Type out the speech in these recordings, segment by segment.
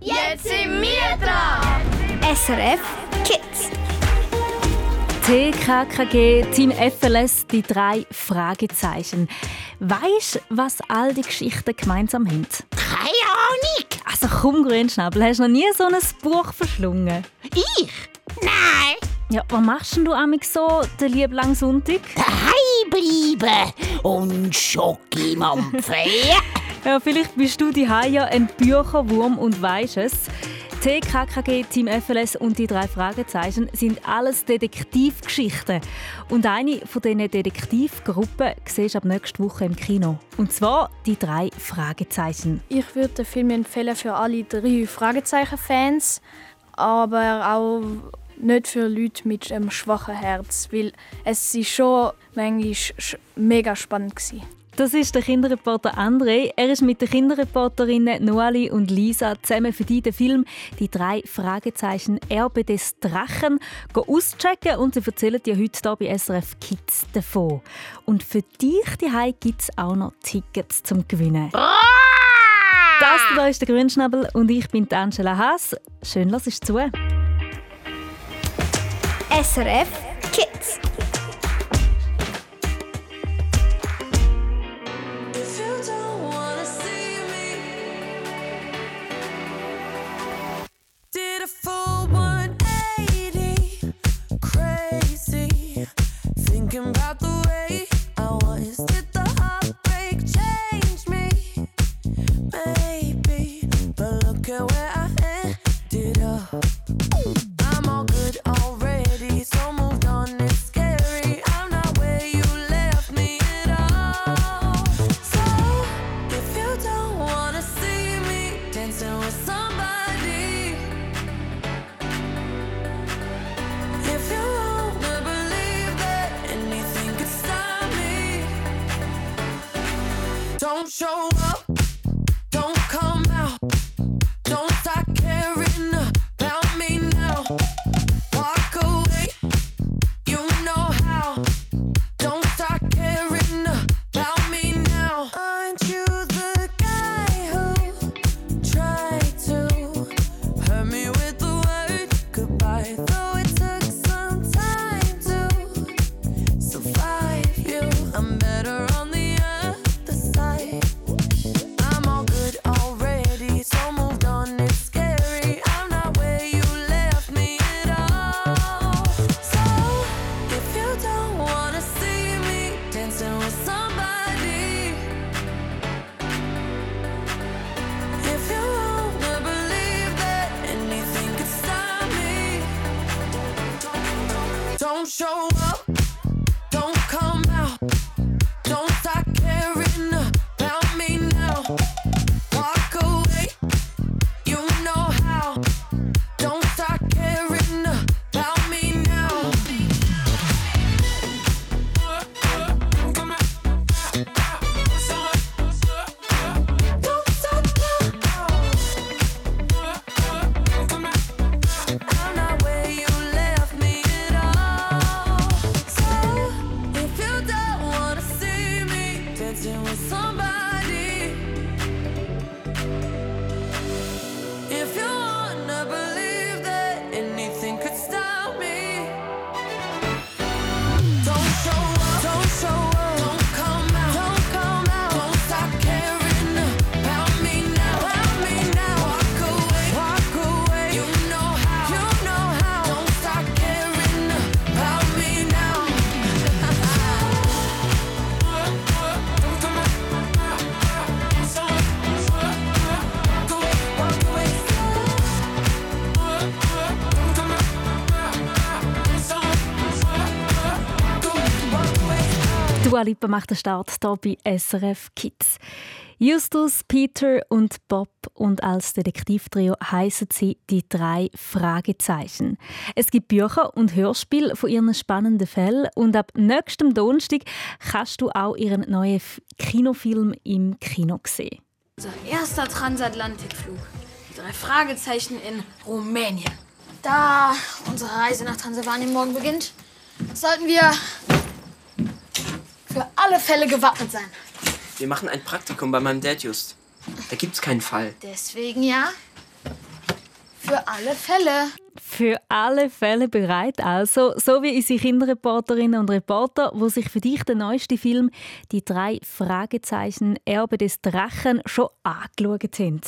Jetzt sind wir dran! SRF Kids. TKKG, Team FLS, die drei Fragezeichen. Weißt du, was all die Geschichten gemeinsam haben? Keine Ahnung. Also komm, Grünschnabel, hast du noch nie so ein Buch verschlungen? Ich? Nein. Ja, was machst denn du amig so, den lieben langen Sonntag? Daheim bleiben und Schoki mampfen. Ja, vielleicht bist du die ja ein Bücherwurm und weisst es. TKKG, Team FLS und die drei Fragezeichen sind alles Detektivgeschichten. Und eine von diesen Detektivgruppen siehst du ab nächster Woche im Kino. Und zwar die drei Fragezeichen. Ich würde den Film empfehlen für alle drei Fragezeichen-Fans, aber auch nicht für Leute mit einem schwachen Herz, weil es ist schon manchmal mega spannend war. Das ist der Kinderreporter André. Er ist mit den Kinderreporterinnen Noali und Lisa zusammen für die den Film «Die drei Fragezeichen Erbe des Drachen» auschecken und sie erzählen dir heute hier bei SRF Kids davon. Und für dich die gibt es auch noch Tickets zum Gewinnen. Das hier ist der Grünschnabel und ich bin Angela Haas. Schön, dass es zu. SRF Kids. Dua Lipa macht den Start hier bei SRF Kids. Justus, Peter und Bob und als Detektivtrio heißen sie die drei Fragezeichen. Es gibt Bücher und Hörspiele von ihren spannenden Fällen und ab nächstem Donnerstag kannst du auch ihren neuen Kinofilm im Kino sehen. Unser erster Transatlantikflug. Die drei Fragezeichen in Rumänien. Da unsere Reise nach Transsilvanien morgen beginnt, sollten wir für alle Fälle gewappnet sein. Wir machen ein Praktikum bei meinem Dad just. Da gibt's keinen Fall. Deswegen ja, Für alle Fälle. Für alle Fälle bereit, also, so wie unsere Kinderreporterinnen und Reporter, wo sich für dich den neuesten Film «Die drei Fragezeichen Erbe des Drachen» schon angeschaut haben.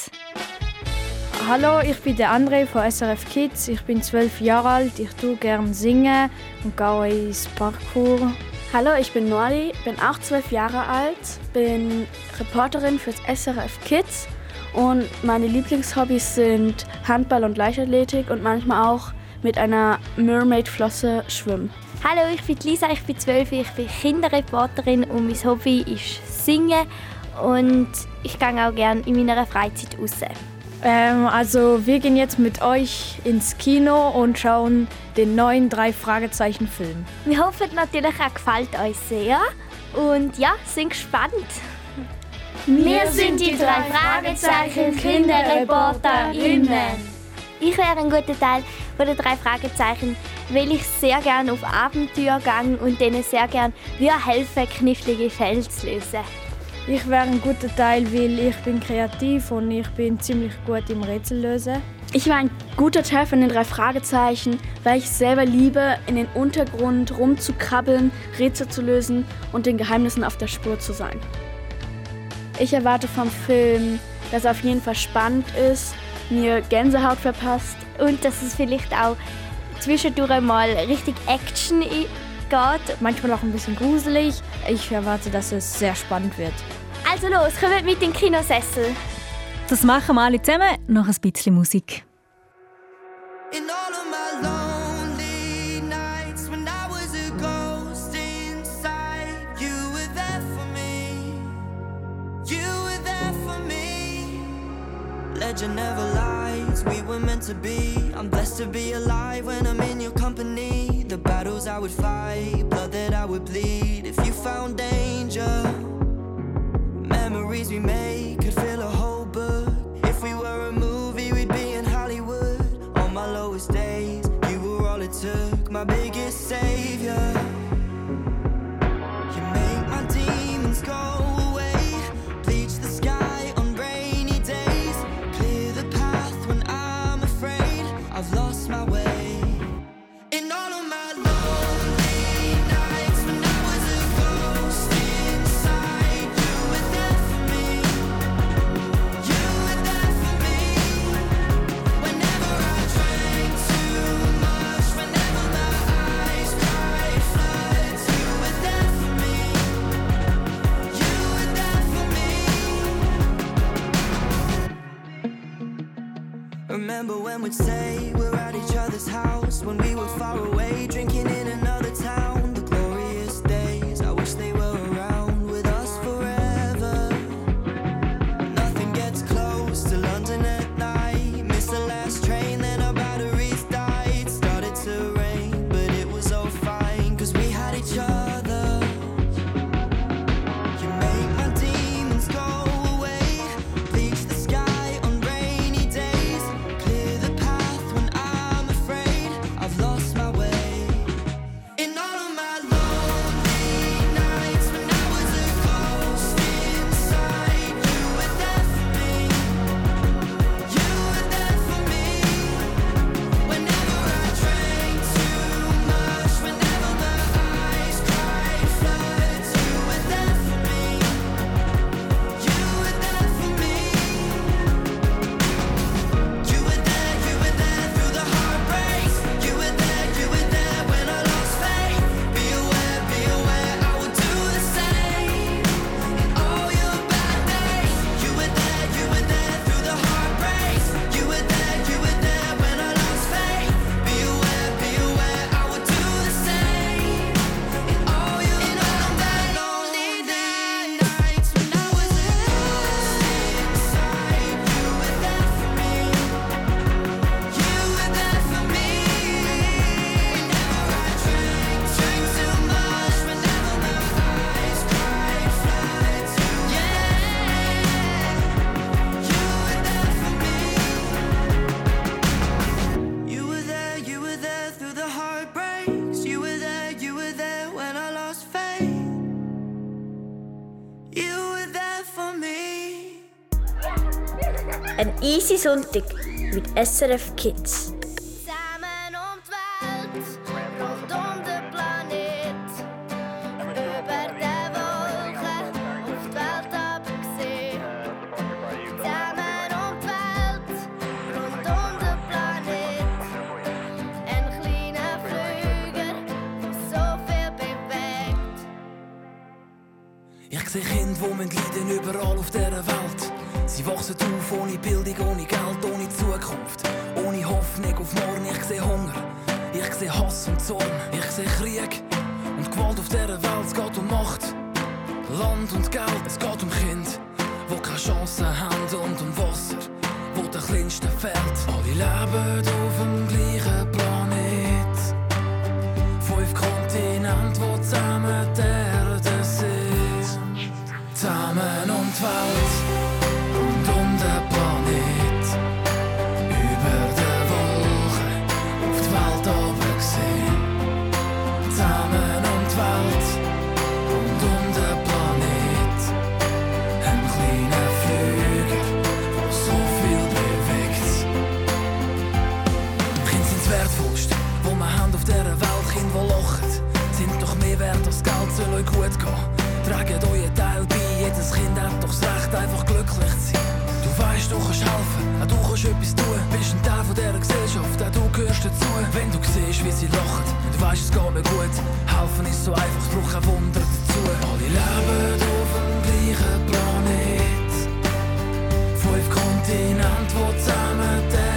Hallo, ich bin der André von SRF Kids. Ich bin zwölf Jahre alt. Ich tue gerne singen und gehe ins Parkour. Hallo, ich bin Nori, bin auch zwölf Jahre alt, bin Reporterin fürs SRF Kids und meine Lieblingshobbys sind Handball und Leichtathletik und manchmal auch mit einer Mermaid-Flosse schwimmen. Hallo, ich bin Lisa, ich bin zwölf, ich bin Kinderreporterin und mein Hobby ist Singen und ich gehe auch gerne in meiner Freizeit raus. Ähm, also wir gehen jetzt mit euch ins Kino und schauen den neuen drei Fragezeichen Film. Wir hoffen natürlich, er gefällt euch sehr und ja, sind gespannt. Wir sind die drei Fragezeichen KinderreporterInnen. Ich wäre ein guter Teil von den drei Fragezeichen, weil ich sehr gerne auf Abenteuer gehe und denen sehr gerne helfen, knifflige Fälle zu lösen. Ich wäre ein guter Teil, weil ich bin kreativ und ich bin ziemlich gut im Rätsellösen. Ich war ein guter Teil von den drei Fragezeichen, weil ich selber liebe, in den Untergrund rumzukrabbeln, Rätsel zu lösen und den Geheimnissen auf der Spur zu sein. Ich erwarte vom Film, dass er auf jeden Fall spannend ist, mir Gänsehaut verpasst. Und dass es vielleicht auch zwischendurch mal richtig Action geht. Manchmal auch ein bisschen gruselig. Ich erwarte, dass es sehr spannend wird. Also los, kommt mit den Kinosessel. Das machen wir alle zusammen. Noch ein bisschen Musik. In all of my lonely nights when I was a ghost inside, you were there for me. You were there for me. Legend never lies, we were meant to be. I'm blessed to be alive when I'm in your company. The battles I would fight, blood that I would bleed. If you found danger, memories we made could fill a whole book. If we were a movie, we'd be in Hollywood. On my lowest days, you were all it took, my biggest savior. Remember when we'd say we're at each other's house when we were far away, drinking easy Sonntag. mit SRF Kids. Sehe Hass und Zorn. Ich sehe Krieg und Gewalt auf dieser Welt. Es geht um Macht, Land und Geld. Es geht um Kinder, die keine Chance haben und um Wasser, wo der kleinste fehlt. Alle leben auf dem gleichen Planet. Fünf Kontinente, die zusammen die Erde sind. Zusammen die Welt kannst etwas tun. Bist ein Teil von dieser Gesellschaft, auch du gehörst dazu. Wenn du siehst, wie sie lachen, und weißt, es geht mir gut. Helfen ist so einfach, es braucht kein Wunder dazu. Alle leben auf dem gleichen Planet. Fünf Kontinente, die zusammen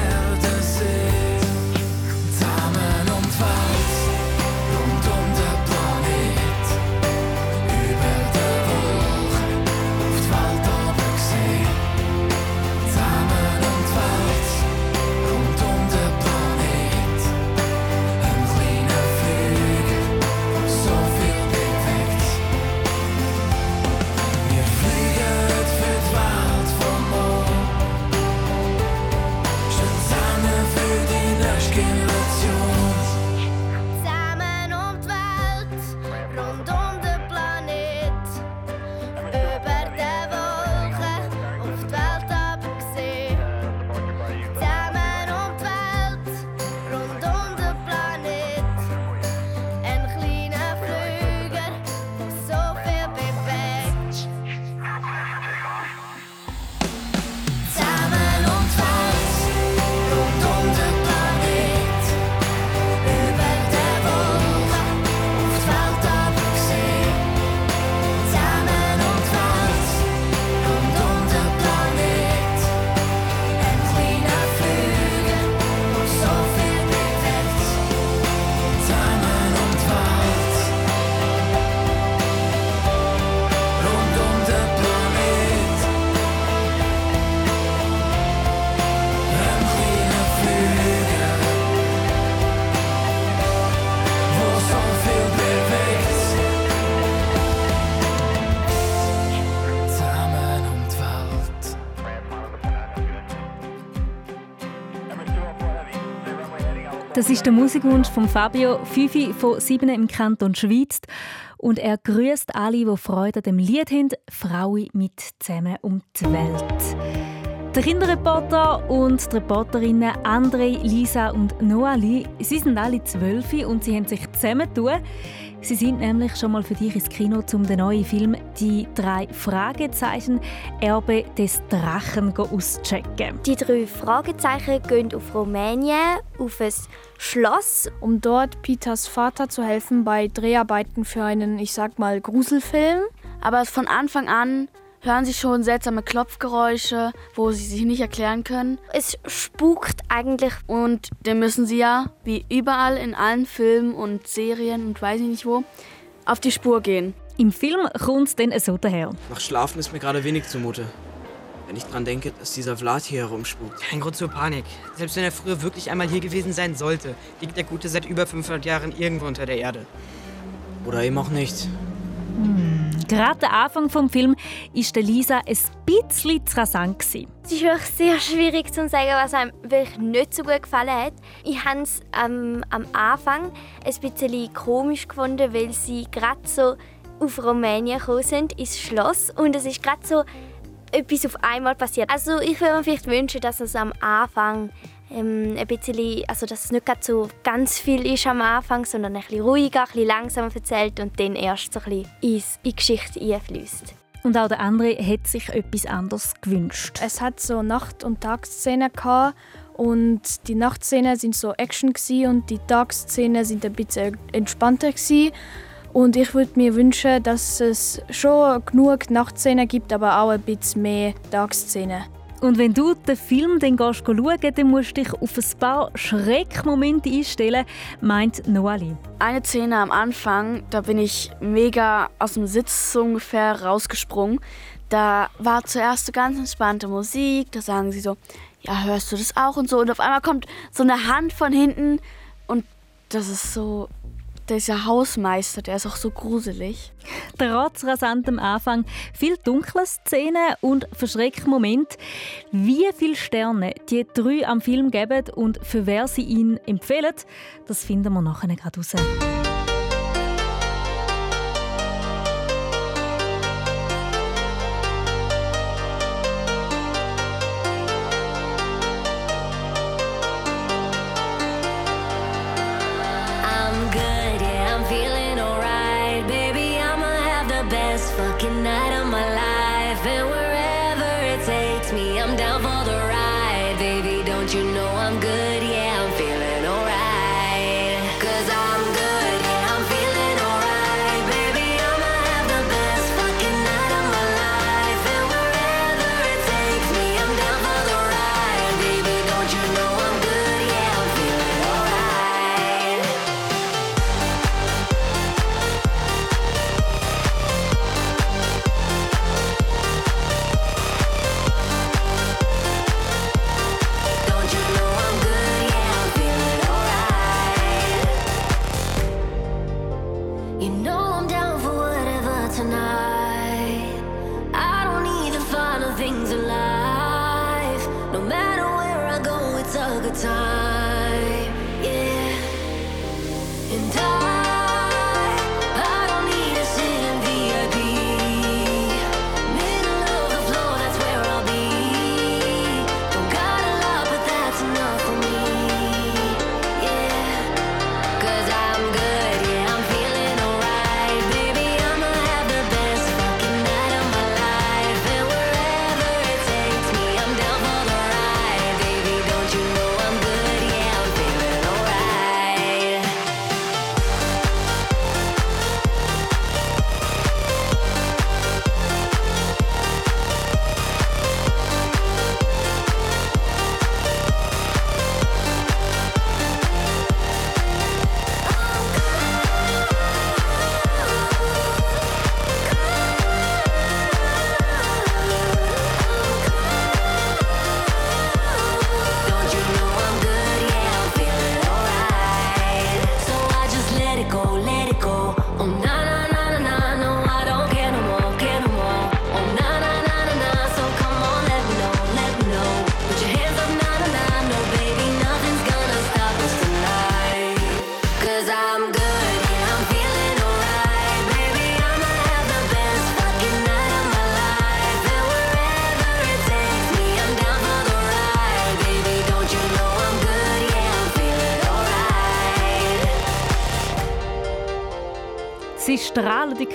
Das ist der Musikwunsch von Fabio Fifi von Sieben im Kanton Schweiz. Und er grüßt alle, die Freude an dem Lied haben, Frauen mit zusammen um die Welt. Der Kinderreporter und die Reporterinnen André, Lisa und Noali, sie sind alle zwölf und sie haben sich zusammengetan. Sie sind nämlich schon mal für dich ins Kino, um den neuen Film «Die drei Fragezeichen Erbe des Drachen» auszuchecken. Die drei Fragezeichen gehen auf Rumänien, auf ein Schloss. um dort Peters Vater zu helfen bei Dreharbeiten für einen, ich sag mal, Gruselfilm. Aber von Anfang an hören sie schon seltsame Klopfgeräusche, wo sie sich nicht erklären können. Es spukt eigentlich. Und dann müssen sie ja, wie überall in allen Filmen und Serien und weiß ich nicht wo, auf die Spur gehen. Im Film kommt es dann so daher. Nach Schlafen ist mir gerade wenig zumute. Wenn ich dran denke, dass dieser Vlad hier herumspukt. Kein Grund zur Panik. Selbst wenn er früher wirklich einmal hier gewesen sein sollte, liegt der Gute seit über 500 Jahren irgendwo unter der Erde. Oder eben auch nicht. Gerade der Anfang des Films war Lisa ein bisschen zu rasant. Es ist wirklich sehr schwierig zu sagen, was einem wirklich nicht so gut gefallen hat. Ich habe es ähm, am Anfang ein bisschen komisch gefunden, weil sie gerade so auf Rumänien gekommen sind, ins Schloss. Und es ist gerade so etwas auf einmal passiert. Also ich würde mir vielleicht wünschen, dass es am Anfang ähm, ein bisschen, also dass es nicht gerade so ganz viel ist am Anfang, sondern ein bisschen ruhiger, ein bisschen langsamer erzählt und dann erst so ein bisschen in die Geschichte einfließt. Und auch der andere hat sich etwas anderes gewünscht. Es hat so Nacht- und Tagsszenen gehabt und die Nachtszenen sind so Action und die Tagsszenen sind ein bisschen entspannter gsi. Und ich würde mir wünschen, dass es schon genug Nachtszenen gibt, aber auch ein bisschen mehr Tagsszenen. Und wenn du den Film dann gehst dann musst du dich auf ein paar Schreckmomente einstellen, meint Noali. Eine Szene am Anfang, da bin ich mega aus dem Sitz ungefähr rausgesprungen. Da war zuerst so ganz entspannte Musik, da sagen sie so, ja, hörst du das auch und so. Und auf einmal kommt so eine Hand von hinten und das ist so, dieser Hausmeister, der ist auch so gruselig. Der ratzrasant am Anfang, viel dunkle Szenen und Verschreckmomente. Wie viele Sterne die drei am Film geben und für wer sie ihn empfehlen, das finden wir nachher gerade raus.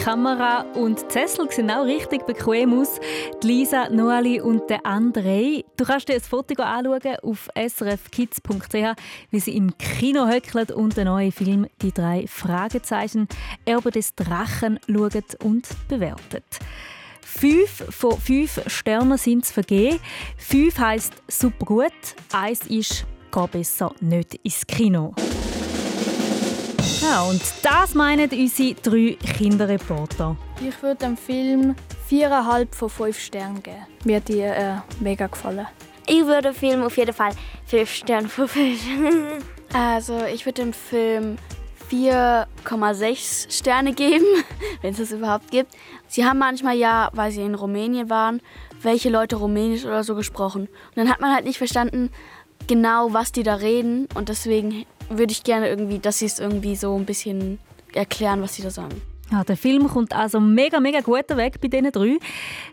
Kamera und die Sessel sehen auch richtig bequem aus. Die Lisa, Noali und der André. Du kannst dir ein Foto anschauen auf srfkids.ch, wie sie im Kino höckeln und den neuen Film «Die drei Fragezeichen» Erbe des Drachen schauen und bewerten. Fünf von fünf Sternen sind es vergeben. Fünf heisst super gut. Eins ist «Geh besser nicht ins Kino». Ja, und das meinen unsere drei Kinderreporter. Ich würde dem Film 4,5 von 5 Sternen geben. Mir hat die äh, mega gefallen. Ich würde dem Film auf jeden Fall 5 Sterne von 5. Also ich würde dem Film 4,6 Sterne geben, wenn es das überhaupt gibt. Sie haben manchmal ja, weil sie in Rumänien waren, welche Leute Rumänisch oder so gesprochen. Und dann hat man halt nicht verstanden, genau was die da reden. Und deswegen würde ich gerne irgendwie, dass sie es irgendwie so ein bisschen erklären, was sie da sagen. Ja, der Film kommt also mega, mega gut weg bei diesen drei.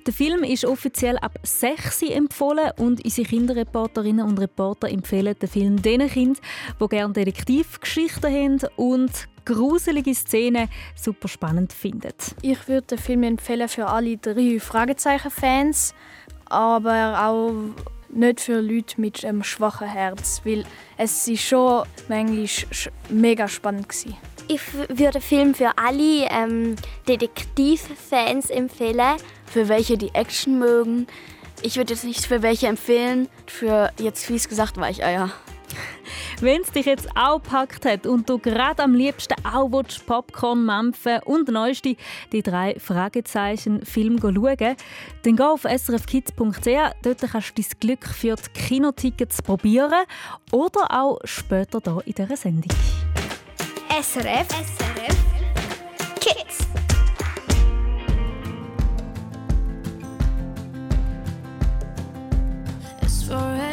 Der Film ist offiziell ab 6 empfohlen und unsere Kinderreporterinnen und Reporter empfehlen den Film den Kindern, die gerne Detektivgeschichten haben und gruselige Szenen super spannend finden. Ich würde den Film empfehlen für alle drei Fragezeichen-Fans, aber auch nicht für Leute mit einem schwachen Herz, weil es ist schon manchmal sch- mega spannend war. Ich würde den Film für alle ähm, Detektivfans empfehlen. Für welche, die Action mögen. Ich würde jetzt nicht für welche empfehlen. Für jetzt fies gesagt Weicheier. Wenn es dich jetzt auch gepackt hat und du gerade am liebsten auch willst, Popcorn mampfen und neueste die drei Fragezeichen Film schauen, dann geh auf srfkids.ch. Dort kannst du dein Glück für die Kinotickets probieren oder auch später hier in dieser Sendung. SRF SRF Kids. It's 4 a.m. I can't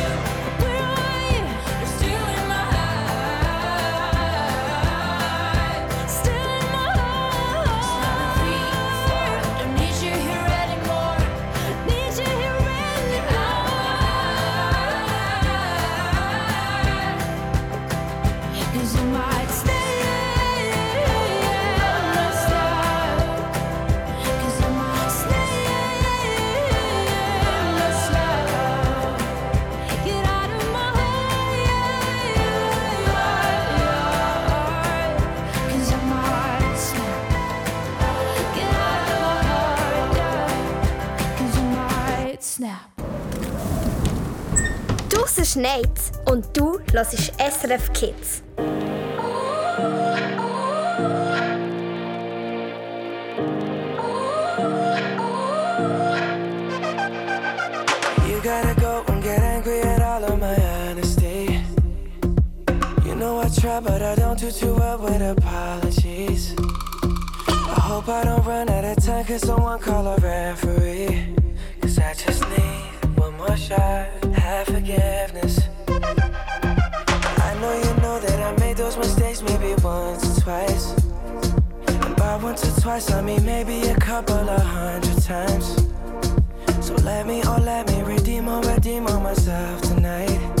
Schneit's und du hörst SRF Kids. You gotta go and get angry at all of my honesty. You know I try, but I don't do too well with apologies. I hope I don't run out of time, cause someone call a referee. Cause I just need shot, have forgiveness. I know you know that I made those mistakes maybe once or twice. And by once or twice, I mean maybe a couple of hundred times. So let me, oh let me redeem or redeem myself tonight.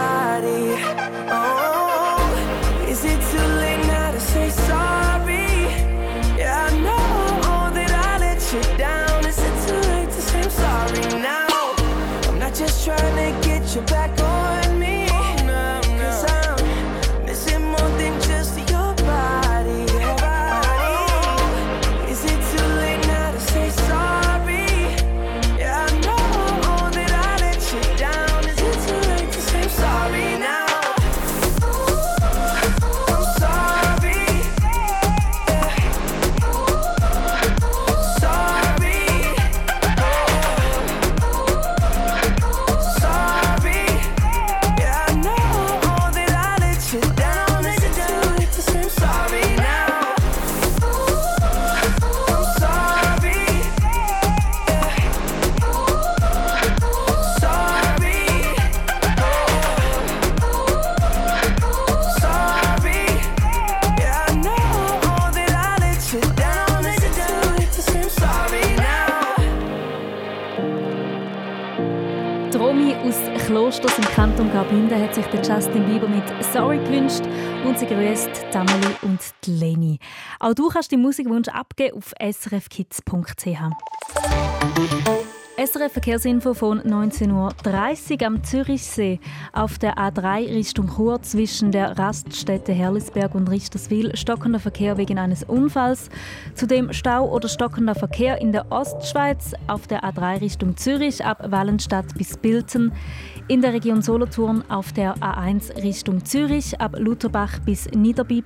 Back sie grüßt die Amelie und Leni. Auch du kannst deinen Musikwunsch abgeben auf srfkids.ch. SRF Verkehrsinfo von 19.30 Uhr am Zürichsee auf der A3 Richtung Chur zwischen der Raststätte Herlisberg und Richterswil stockender Verkehr wegen eines Unfalls. Zudem Stau oder stockender Verkehr in der Ostschweiz auf der A3 Richtung Zürich ab Wallenstadt bis Bilten. In der Region Solothurn auf der A1 Richtung Zürich ab Lutherbach bis Niederbipp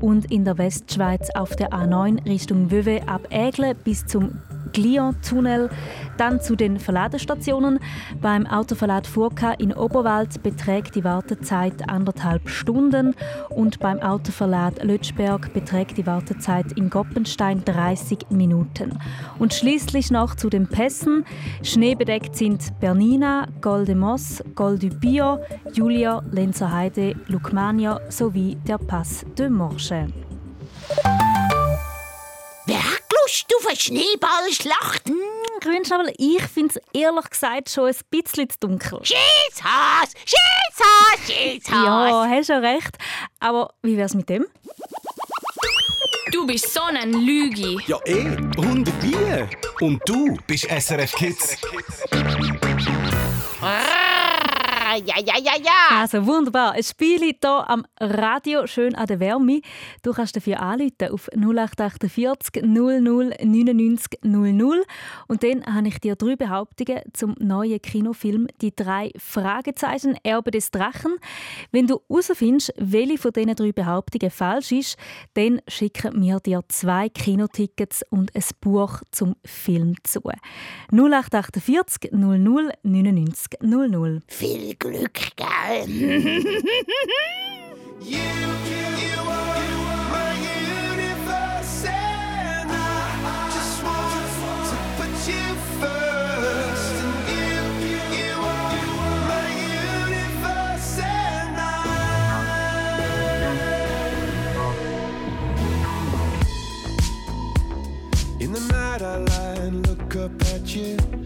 und in der Westschweiz auf der A9 Richtung Wöwe ab Ägle bis zum Glion-Tunnel. Dann zu den Verladestationen. Beim Autoverlad Furka in Oberwald beträgt die Wartezeit anderthalb Stunden und beim Autoverlad Lötschberg beträgt die Wartezeit in Goppenstein 30 Minuten. Und schließlich noch zu den Pässen. Schneebedeckt sind Bernina, Goldemoss, Goldupio, Julia, Lenzerheide, Lukmania sowie der Pass de Morche. Lust auf eine Schneeballschlacht? Hm, Grünschnabel, ich finde es ehrlich gesagt schon ein bisschen zu dunkel. Schießhass! Schießhass! Schießhass! Ja, hast schon recht. Aber wie wär's mit dem? Du bist so ein Lügi. Ja, eh, 100 wie. Und du bist SRF Kids. Ah, ja, ja, ja, ja! Also wunderbar. Ein Spiel hier am Radio, schön an der Wärme. Du kannst dafür anrufen auf 0848 00 99 00. Und dann habe ich dir drei Behauptungen zum neuen Kinofilm «Die drei Fragezeichen Erbe des Drachen». Wenn du herausfindest, welche von diesen drei Behauptungen falsch ist, dann schicken wir dir zwei Kinotickets und ein Buch zum Film zu. 0848 00 99 00. Viel Glück, gell? In the night I lie and look up at you.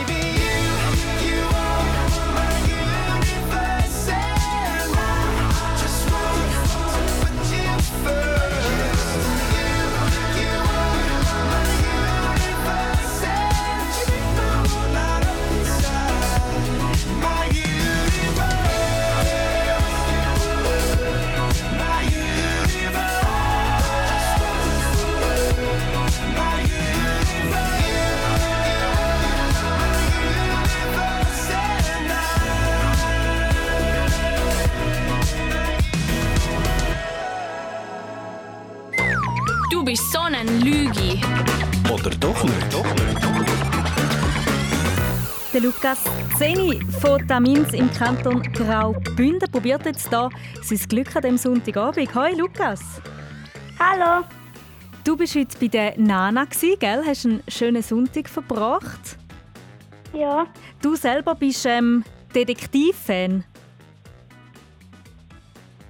Zeni von Tamins im Kanton Graubünden probiert jetzt hier sein Glück an diesem Sonntagabend. Hoi Lukas. Hallo. Du bist heute bei der Nana, gell? Hast einen schönen Sonntag verbracht? Ja. Du selber bist ähm, Detektivfan.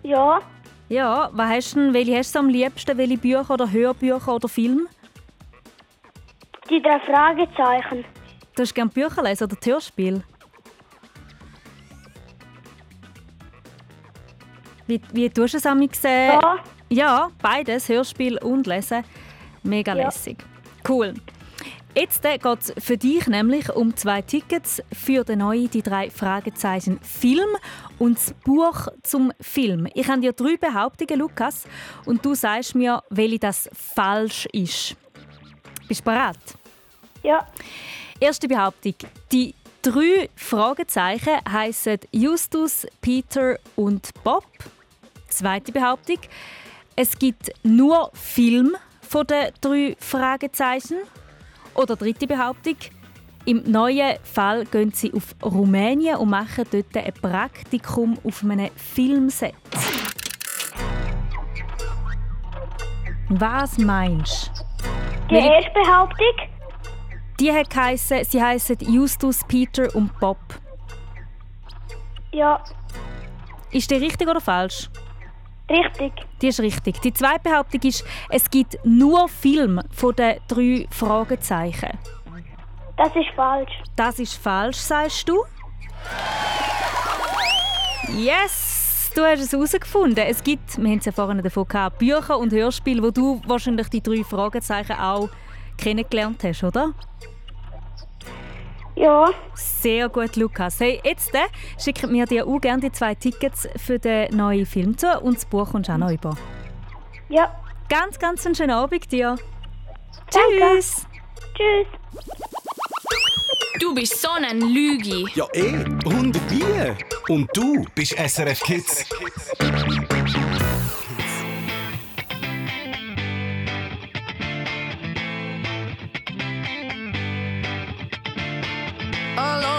Ja. Ja, was hast du denn, welche hast du am liebsten? Welche Bücher oder Hörbücher oder Filme? Die drei Fragezeichen. Du hast gerne Bücher lesen oder Hörspiel? Wie, wie tust du es am sehen? Ja. Ja, beides, Hörspiel und Lesen. Mega Ja. lässig. Cool. Jetzt geht es für dich nämlich um zwei Tickets für den neuen «Die drei Fragezeichen» Film und das Buch zum Film. Ich habe dir drei Behauptungen, Lukas, und du sagst mir, welche das falsch ist. Bist du bereit? Ja. Erste Behauptung. Die drei Fragezeichen heißen Justus, Peter und Bob. Zweite Behauptung. Es gibt nur Film von den drei Fragezeichen. Oder dritte Behauptung. Im neuen Fall gehen sie auf Rumänien und machen dort ein Praktikum auf einem Filmset. Was meinst du? Die erste Behauptung. Die hat geheissen, sie heißen Justus, Peter und Bob. Ja. Ist die richtig oder falsch? Richtig. Die ist richtig. Die zweite Behauptung ist, es gibt nur Film von den drei Fragezeichen. Das ist falsch. Das ist falsch, sagst du? Yes! Du hast es herausgefunden. Es gibt, wir haben es ja vorhin davon gehabt, Bücher und Hörspiele, wo du wahrscheinlich die drei Fragezeichen auch kennengelernt hast, oder? Ja. Sehr gut, Lukas. Hey, jetzt äh, schicken wir dir auch gerne die zwei Tickets für den neuen Film zu und das Buch kommst du auch noch über. Ja. Ganz, ganz einen schönen Abend dir. Tschüss. Tschüss. Du bist so ein Lügi. Ja, eh. Und wie? Und du bist SRF Kids.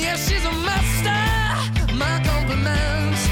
Yeah, she's a master. My compliments.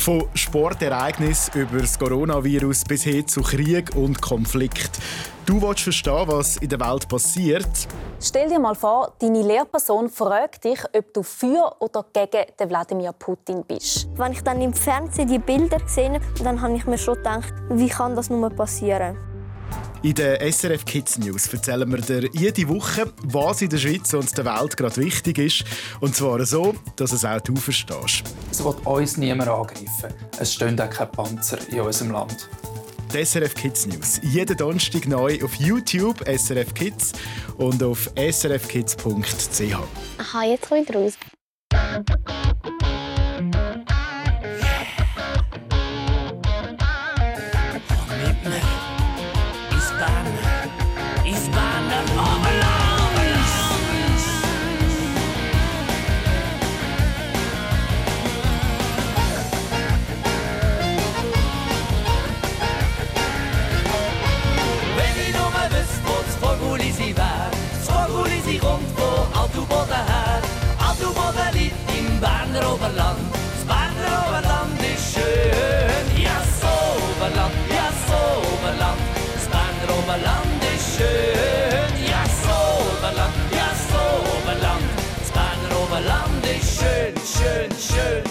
Von Sportereignis über das Coronavirus bis hin zu Krieg und Konflikt. Du willst verstehen, was in der Welt passiert. Stell dir mal vor, deine Lehrperson fragt dich, ob du für oder gegen den Wladimir Putin bist. Wenn ich dann im Fernsehen die Bilder gesehen habe, dann habe ich mir schon gedacht, wie kann das nur passieren? In den SRF Kids News erzählen wir dir jede Woche, was in der Schweiz und der Welt gerade wichtig ist. Und zwar so, dass es auch du verstehst. Es wird uns niemand angreifen. Es stehen auch keine Panzer in unserem Land. Die SRF Kids News. Jeden Donnerstag neu auf YouTube SRF Kids und auf srfkids.ch. Aha, jetzt komme ich raus. Berner Oberland, das Berner Oberland ist schön. Ja, so Oberland, ja, so Oberland, das Berner Oberland ist schön. Ja, so Oberland, ja, Oberland, das Berner Oberland ist schön, schön, schön,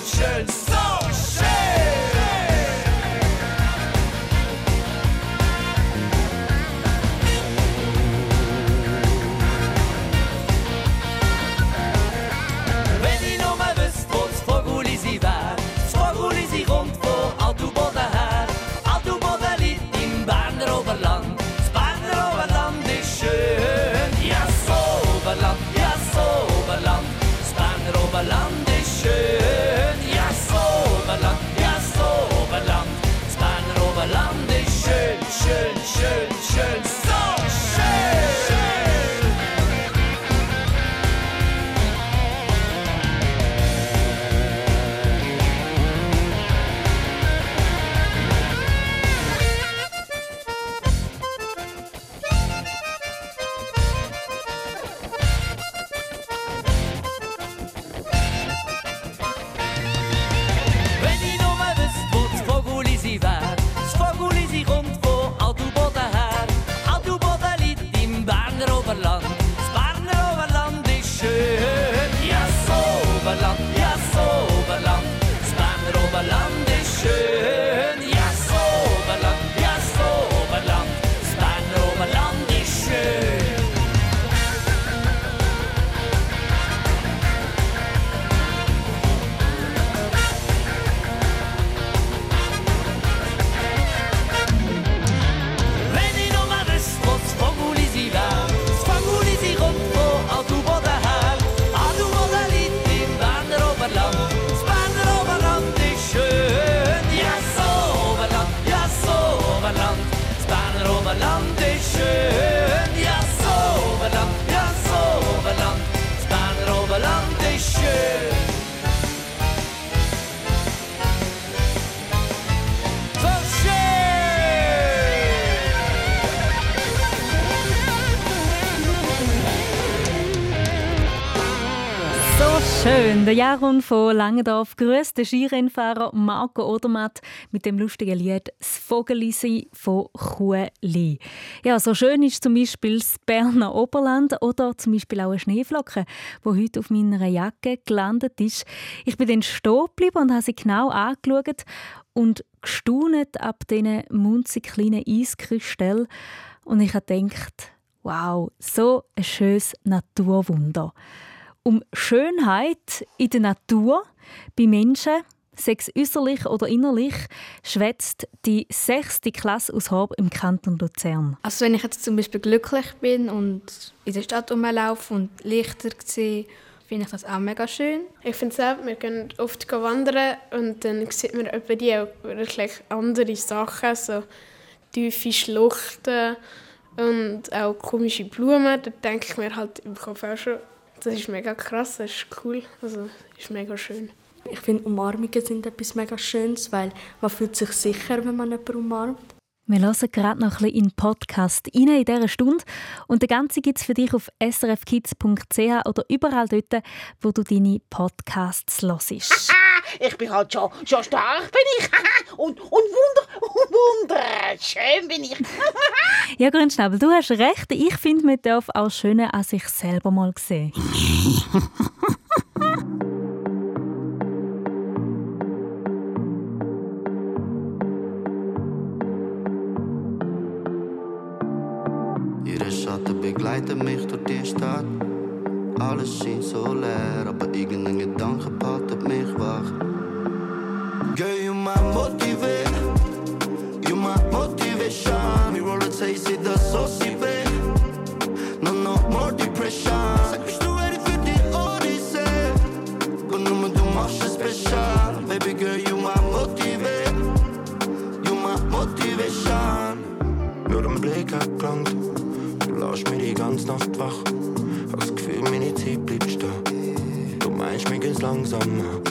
Der Jaron von Langendorf grüßt den Skirennfahrer Marco Odermatt mit dem lustigen Lied «Das Vogelisi» von Chueli. Ja, so schön ist zum Beispiel das Berner Oberland oder zum Beispiel auch eine Schneeflocke, die heute auf meiner Jacke gelandet ist. Ich bin dann stehen geblieben und habe sie genau angeschaut und gestaunet ab diesen munzig kleinen Eiskristallen. Und ich habe gedacht, wow, so ein schönes Naturwunder. Um Schönheit in der Natur, bei Menschen, sechs äußerlich oder innerlich, schwätzt die sechste Klasse aus Horb im Kanton Luzern. Also wenn ich jetzt zum Beispiel glücklich bin und in der Stadt rumlaufe und Lichter sehe, finde ich das auch mega schön. Ich finde es auch, wir gehen oft wandern und dann sieht man etwa die auch wirklich andere Sachen, so tiefe Schluchten und auch komische Blumen. Da denke ich mir halt im Kopf auch schon, das ist mega krass, das ist cool, also das ist mega schön. Ich finde, Umarmungen sind etwas mega Schönes, weil man fühlt sich sicher, wenn man jemanden umarmt. Wir hören gerade noch ein bisschen in den Podcast rein in dieser Stunde. Und der ganze gibt es für dich auf srfkids.ch oder überall dort, wo du deine Podcasts hörst. Ich bin halt schon, schon stark, bin ich. und, und wunder, wunderschön bin ich. Ja, Grünschnabel, du hast recht. Ich finde, man darf auch Schöne an sich selber mal sehen. Jeder Schatten begleitet mich durch die Stadt. Alles schien so leer, aber irgendein Gedanke behaltet mich wach. Girl, you my mir geht's langsamer.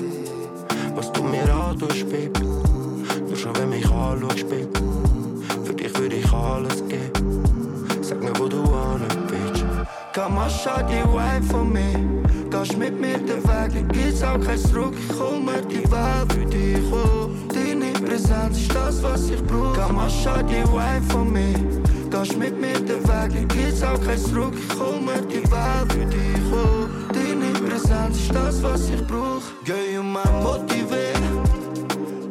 Was du mir antust, Baby. Nur schon, wenn mich anschaust, Baby. Für dich würde ich alles geben. Sag mir, wo du an bist. Komm, schau die Wife von mir. Gehst mit mir den Weg, dann gibt's auch kein Zurück. Ich hol mir die Welt für dich, oh. Deine Präsenz ist das, was ich brauch. Komm, schau die Wife von mir. Gehst mit mir den Weg, dann gibt's auch kein Zurück. Ich hol mir die Welt für dich, oh. Deine Präsenz ist das, was ich brauch. Girl, you my motivate,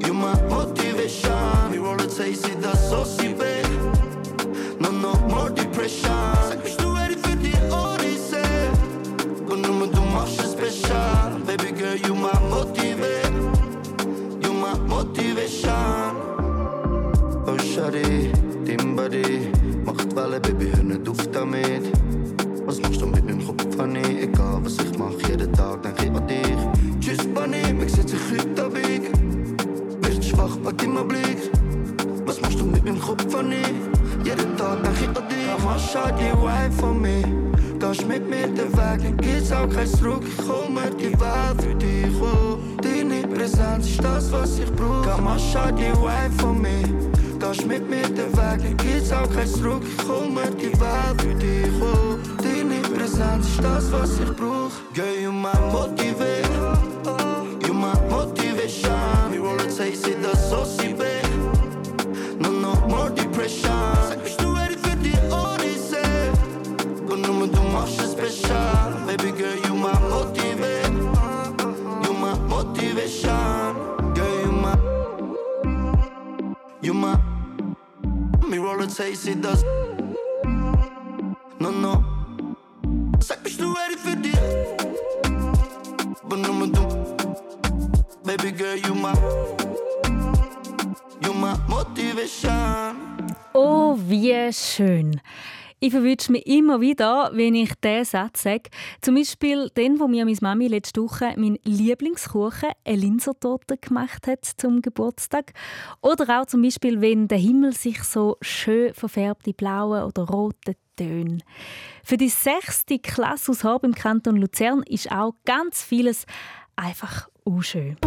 you my motivation. We roll taste in the saucy babe. No, no more depression. Sag, bist du ready für die Odyssee? Und nur du machst es special. Baby girl, you my motivate, you my motivation. Oh, Shawty, dein macht Welle, Baby, hör nicht auf damit. Was machst du mit meinem Kopf, Honey? Egal, was ich mach, jeden Tag denk ich an dich. Tschüss, Bunny, mir sieht sich heute Abend. Wirst schwach, pack immer Blick. Was machst du mit meinem Kopf, Honey? Jeden Tag denk ich an dich. Mach schau die Wife von mir. Gehst mit mir den Weg, dann gibt's auch kein Zurück. Ich mir die Welt für dich, oh. Deine Präsenz ist das, was ich brauch. Mach schau die Wife von mir. Gehst mit mir den Weg, dann gibt's auch kein Zurück. Ich mir die Welt für dich, oh. Deine Präsenz ist das, was ich brauch. Girl, you my motivate, you my motivation. We roll a taste in the saucy babe. No, no more depression. Sag, bist du ready für die Odyssee? Und nur du machst es special. Baby girl, you my motivate, you my motivation. Girl, you my, you my. Me roll a taste in the. You my, you my motivation. Oh, wie schön. Ich verwünsche mich immer wieder, wenn ich diesen Satz sage. Zum Beispiel den, wo mir meine Mami letzte Woche meinen Lieblingskuchen, eine Linsertorte, gemacht hat zum Geburtstag. Oder auch zum Beispiel, wenn der Himmel sich so schön verfärbt in blauen oder roten Tönen. Für die sechste Klasse aus Horb im Kanton Luzern ist auch ganz vieles einfach unschön.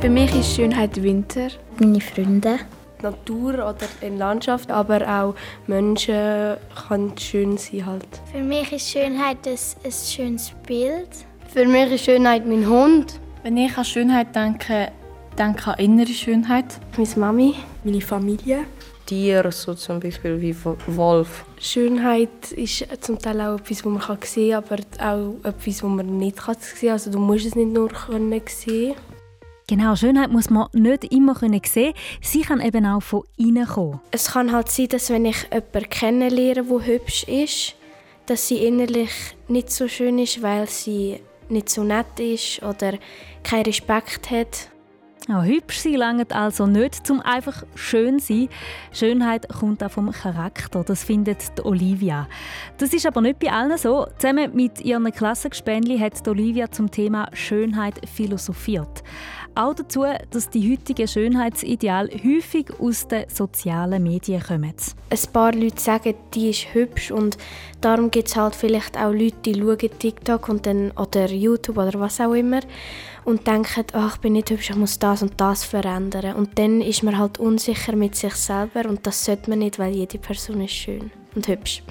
Für mich ist Schönheit Winter. Meine Freunde. Die Natur oder in Landschaft, aber auch Menschen kann schön sein halt. Für mich ist Schönheit ein, ein schönes Bild. Für mich ist Schönheit mein Hund. Wenn ich an Schönheit denke, denke ich an innere Schönheit. Meine Mami. Meine Familie. Tiere, so zum Beispiel wie Wolf. Schönheit ist zum Teil auch etwas, was man kann sehen kann, aber auch etwas, was man nicht kann sehen kann. Also du musst es nicht nur können sehen Genau, Schönheit muss man nicht immer können sehen. Sie kann eben auch von innen kommen. Es kann halt sein, dass wenn ich jemanden kennenlerne, der hübsch ist, dass sie innerlich nicht so schön ist, weil sie nicht so nett ist oder keinen Respekt hat. Ja, hübsch sein langt also nicht, zum einfach schön sein. Schönheit kommt auch vom Charakter, das findet die Olivia. Das ist aber nicht bei allen so. Zusammen mit ihren Klassengespänli hat die Olivia zum Thema Schönheit philosophiert. Auch dazu, dass die heutigen Schönheitsideale häufig aus den sozialen Medien kommen. Ein paar Leute sagen, die ist hübsch und darum gibt es halt vielleicht auch Leute, die schauen TikTok und dann, oder YouTube oder was auch immer und denken, oh, ich bin nicht hübsch, ich muss das und das verändern. Und dann ist man halt unsicher mit sich selber und das sollte man nicht, weil jede Person ist schön und hübsch.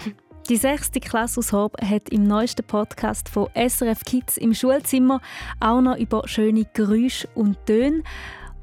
Die sechste Klasse aus Horb hat im neuesten Podcast von SRF Kids im Schulzimmer auch noch über schöne Geräusche und Töne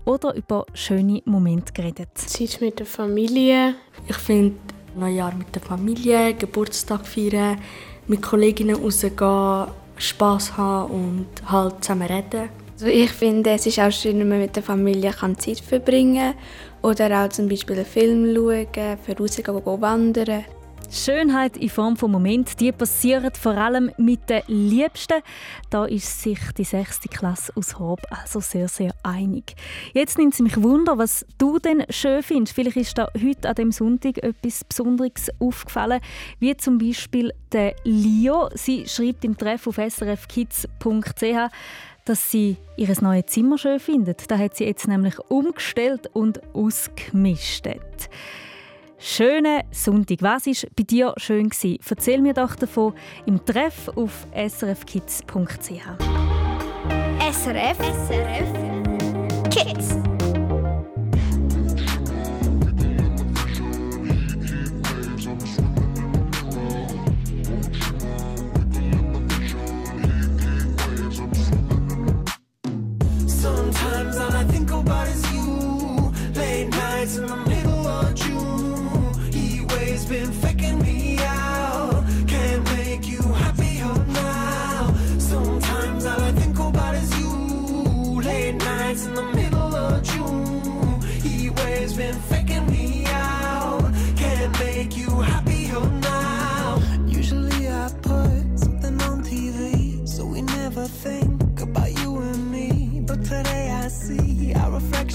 oder über schöne Momente geredet. Zeit mit der Familie. Ich finde, Neujahr mit der Familie, Geburtstag feiern, mit Kolleginnen rausgehen, Spass haben und halt zusammen reden. Also ich finde, es ist auch schön, wenn man mit der Familie kann Zeit verbringen kann. Oder auch zum Beispiel einen Film schauen, für rausgehen, gehen wandern. Schönheit in Form von Moment, die passieren vor allem mit den Liebsten. Da ist sich die sechste Klasse aus Horb also sehr, sehr einig. Jetzt nimmt es mich Wunder, was du denn schön findest. Vielleicht ist da heute an dem Sonntag etwas Besonderes aufgefallen, wie zum Beispiel der Lio. Sie schreibt im Treff auf srfkids.ch, dass sie ihr neues Zimmer schön findet. Da hat sie jetzt nämlich umgestellt und ausgemistet. Schönen Sonntag. Was war bei dir schön? Gewesen? Erzähl mir doch davon im Treff auf srfkids.ch. SRF SRF Kids.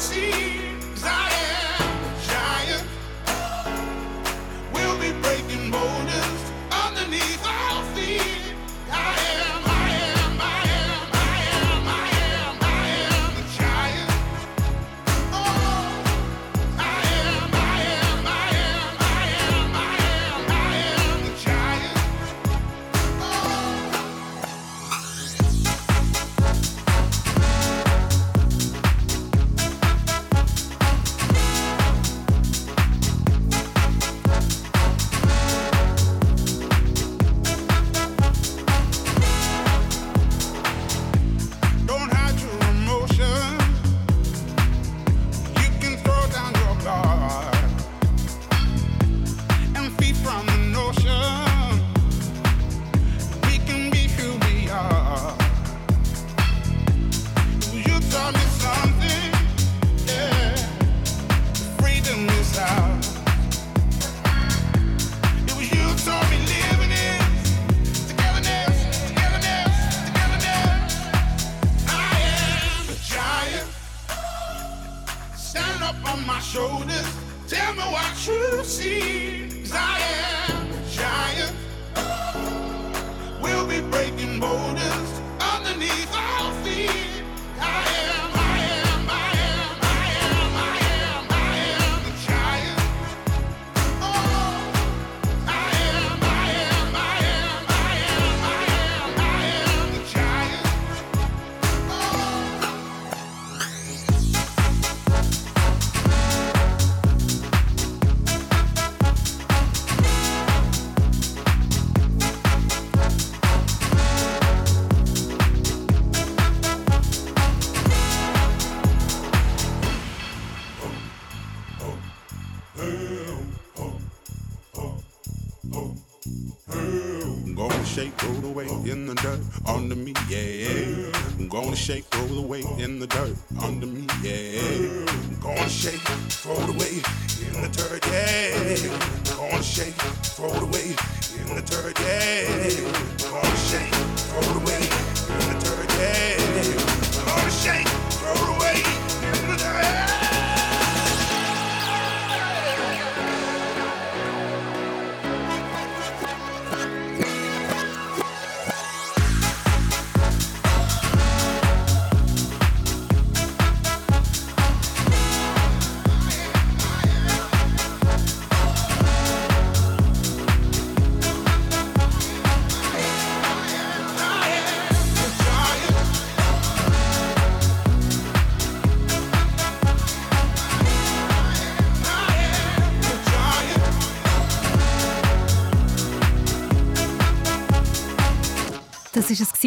see.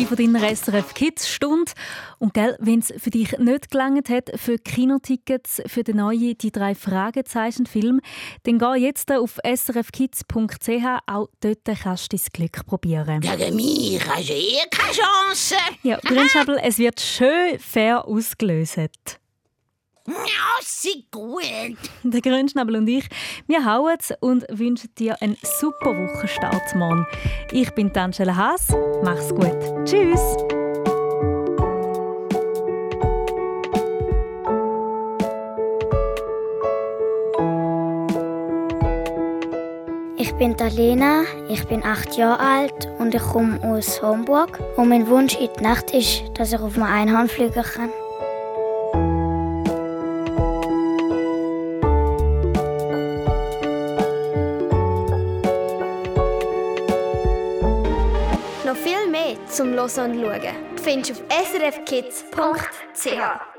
Von deiner SRF Kids Stunde. Und gell, wenn es für dich nicht gelangt hat für Kinotickets für den neuen «Die drei Fragezeichen»-Film, dann geh jetzt auf srfkids.ch. Auch dort kannst du dein Glück probieren. Gegen mich hast du eh keine Chance. Ja, Grünschabel, es wird schön fair ausgelöst. Ja, sie gut. Der Grünschnabel und ich, wir hauen und wünschen dir einen super Wochenstart morgen. Ich bin Angela Haas. Mach's gut. Tschüss. Ich bin Alena, ich bin acht Jahre alt und ich komme aus Homburg. Und mein Wunsch in die Nacht ist, dass ich auf einem Einhorn fliegen kann. Zum Hören und Schauen findest du auf srfkids.ch.